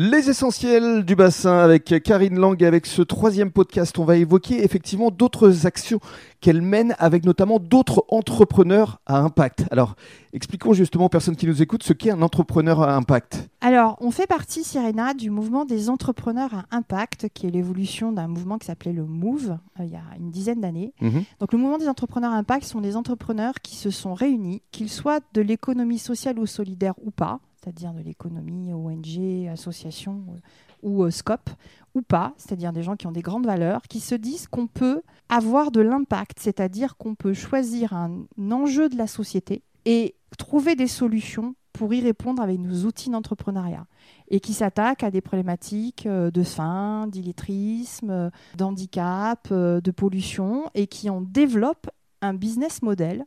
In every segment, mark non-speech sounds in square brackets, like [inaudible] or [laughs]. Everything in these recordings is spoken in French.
Les essentiels du bassin avec Karine Lang et avec ce troisième podcast, on va évoquer effectivement d'autres actions qu'elle mène avec notamment d'autres entrepreneurs à impact. Alors, expliquons justement aux personnes qui nous écoutent ce qu'est un entrepreneur à impact. Alors, on fait partie, Sirena, du mouvement des entrepreneurs à impact, qui est l'évolution d'un mouvement qui s'appelait le MOVE euh, il y a une dizaine d'années. Mhm. Donc, le mouvement des entrepreneurs à impact sont des entrepreneurs qui se sont réunis, qu'ils soient de l'économie sociale ou solidaire ou pas, c'est-à-dire de l'économie ONG, association euh, ou euh, SCOP, ou pas, c'est-à-dire des gens qui ont des grandes valeurs, qui se disent qu'on peut avoir de l'impact, c'est-à-dire qu'on peut choisir un enjeu de la société et trouver des solutions pour y répondre avec nos outils d'entrepreneuriat et qui s'attaquent à des problématiques euh, de faim, d'illettrisme, euh, d'handicap, de pollution et qui en développent un business model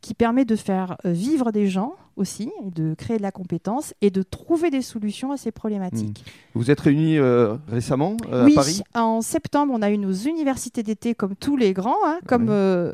qui permet de faire euh, vivre des gens aussi, de créer de la compétence et de trouver des solutions à ces problématiques. Vous êtes réunis euh, récemment euh, oui, à Paris? en septembre, on a eu nos universités d'été comme tous les grands, hein, comme Ouais. euh,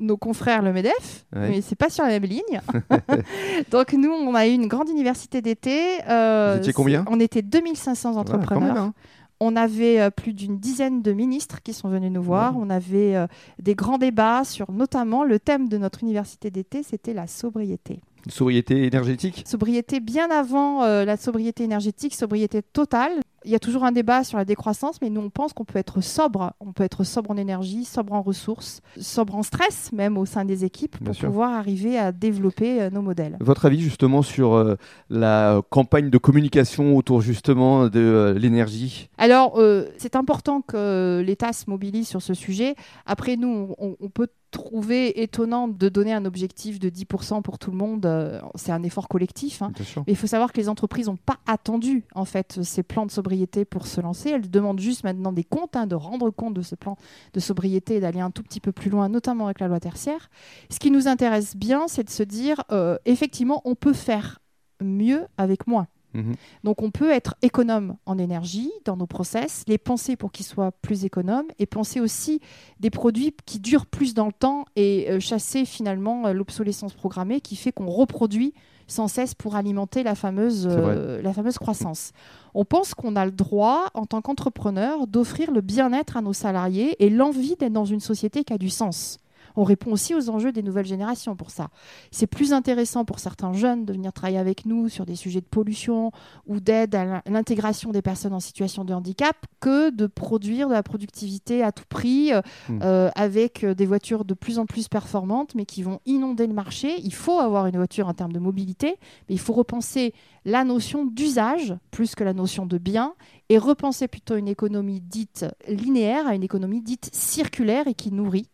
nos confrères le MEDEF, Ouais. mais c'est pas sur la même ligne. [laughs] Donc nous, on a eu une grande université d'été. Vous étiez combien? On était 2500 Ouais, quand entrepreneurs. hein. On avait euh, plus d'une dizaine de ministres qui sont venus nous voir. On avait euh, des grands débats sur notamment le thème de notre université d'été, c'était la sobriété. Sobriété énergétique? Sobriété bien avant euh, la sobriété énergétique, sobriété totale. Il y a toujours un débat sur la décroissance, mais nous on pense qu'on peut être sobre. On peut être sobre en énergie, sobre en ressources, sobre en stress, même au sein des équipes, Bien pour sûr. pouvoir arriver à développer euh, nos modèles. Votre avis justement sur euh, la campagne de communication autour justement de euh, l'énergie? Alors, c'est important que l'État se mobilise sur ce sujet. Après, nous, on, on peut trouver étonnant de donner un objectif de 10% pour tout le monde. Euh, C'est un effort collectif. hein. Mais il faut savoir que les entreprises n'ont pas attendu en fait ces plans de sobriété pour se lancer. Elles demandent juste maintenant des comptes, hein, de rendre compte de ce plan de sobriété et d'aller un tout petit peu plus loin, notamment avec la loi tertiaire. Ce qui nous intéresse bien, c'est de se dire euh, effectivement, on peut faire mieux avec moins. Mhm. Donc on peut être économe en énergie dans nos process, les penser pour qu'ils soient plus économes et penser aussi des produits qui durent plus dans le temps et euh, chasser finalement euh, l'obsolescence programmée qui fait qu'on reproduit sans cesse pour alimenter la fameuse, euh, la fameuse croissance. On pense qu'on a le droit, en tant qu'entrepreneur, d'offrir le bien-être à nos salariés et l'envie d'être dans une société qui a du sens. On répond aussi aux enjeux des nouvelles générations pour ça. C'est plus intéressant pour certains jeunes de venir travailler avec nous sur des sujets de pollution ou d'aide à l'in- l'intégration des personnes en situation de handicap que de produire de la productivité à tout prix euh, Mm. euh, avec euh, des voitures de plus en plus performantes mais qui vont inonder le marché. Il faut avoir une voiture en termes de mobilité, mais il faut repenser la notion d'usage plus que la notion de bien et repenser plutôt une économie dite linéaire à une économie dite circulaire et qui nourrit.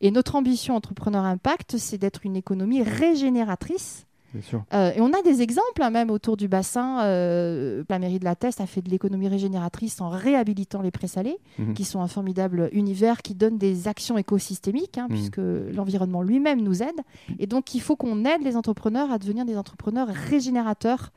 Et notre ambition entrepreneur impact, c'est d'être une économie régénératrice. Bien sûr. Euh, et on a des exemples hein, même autour du bassin. Euh, la mairie de la Teste a fait de l'économie régénératrice en réhabilitant les présalés, Mhm. qui sont un formidable univers qui donne des actions écosystémiques, hein, Mhm. puisque l'environnement lui-même nous aide. Et donc il faut qu'on aide les entrepreneurs à devenir des entrepreneurs régénérateurs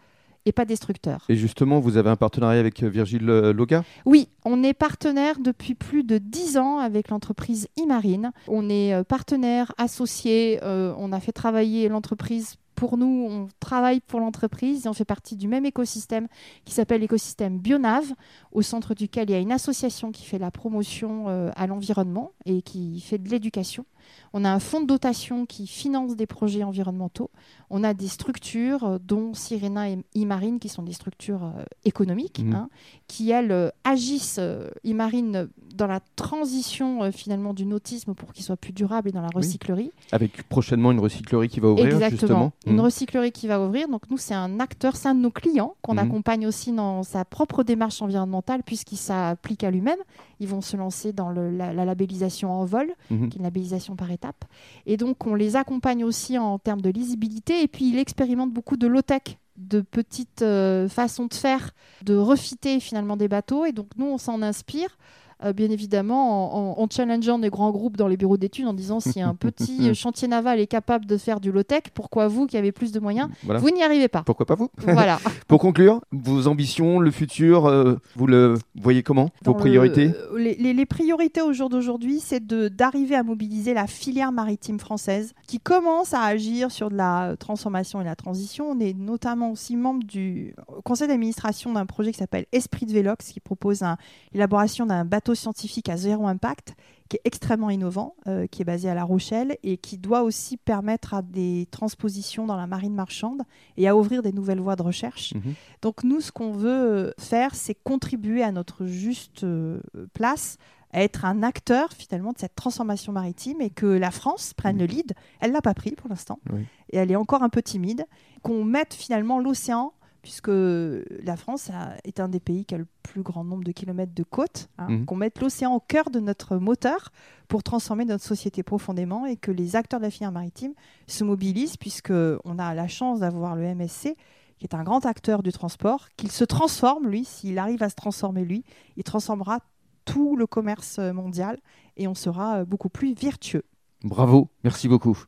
et pas destructeurs. Et justement, vous avez un partenariat avec euh, Virgile euh, Loga? Oui, on est partenaire depuis plus de 10 ans avec l'entreprise Imarine. On est euh, partenaire associé, euh, on a fait travailler l'entreprise pour nous, on travaille pour l'entreprise et on fait partie du même écosystème qui s'appelle l'écosystème Bionav, au centre duquel il y a une association qui fait la promotion euh, à l'environnement et qui fait de l'éducation. On a un fonds de dotation qui finance des projets environnementaux. On a des structures, euh, dont Sirena et Imarine, qui sont des structures euh, économiques, Mhm. hein, qui, elles, agissent, Imarine, dans la transition euh, finalement du nautisme pour qu'il soit plus durable et dans la recyclerie. avec prochainement une recyclerie qui va ouvrir Exactement. justement. Une Mhm. recyclerie qui va ouvrir. Donc nous, c'est un acteur, c'est un de nos clients qu'on Mhm. accompagne aussi dans sa propre démarche environnementale puisqu'il s'applique à lui-même. Ils vont se lancer dans le- la, la labellisation en vol, Mhm. qui est une labellisation par étapes. Et donc on les accompagne aussi en termes de lisibilité. Et puis il expérimente beaucoup de low-tech de petites euh, façons de faire, de refiter finalement des bateaux. Et donc nous, on s'en inspire euh, bien évidemment, en, challengeant des grands groupes dans les bureaux d'études, en disant si un [laughs] petit chantier naval est capable de faire du low-tech, pourquoi vous, qui avez plus de moyens, vous n'y arrivez pas. Pourquoi pas vous? Voilà. [laughs] Pour conclure, vos ambitions, le futur, euh, vous le voyez comment? Vos priorités? les, priorités au jour d'aujourd'hui, c'est d'arriver à mobiliser la filière maritime française qui commence à agir sur de la transformation et la transition. On est notamment aussi membre du conseil d'administration d'un projet qui s'appelle Esprit de Vélox, qui propose l'élaboration d'un bateau scientifique à zéro impact, qui est extrêmement innovant, euh, qui est basé à La Rochelle et qui doit aussi permettre à des transpositions dans la marine marchande et à ouvrir des nouvelles voies de recherche. Mhm. Donc nous, ce qu'on veut faire, c'est contribuer à notre juste euh, place à être un acteur finalement de cette transformation maritime et que la France prenne le lead. Elle l'a pas pris pour l'instant et elle est encore un peu timide. Qu'on mette finalement l'océan puisque la France est un des pays qui a le plus grand nombre de kilomètres de côte, hein, mhm. qu'on mette l'océan au cœur de notre moteur pour transformer notre société profondément et que les acteurs de la filière maritime se mobilisent, puisqu'on a la chance d'avoir le MSC, qui est un grand acteur du transport, qu'il se transforme, lui, s'il arrive à se transformer, lui, il transformera tout le commerce mondial et on sera beaucoup plus vertueux. Bravo, merci beaucoup.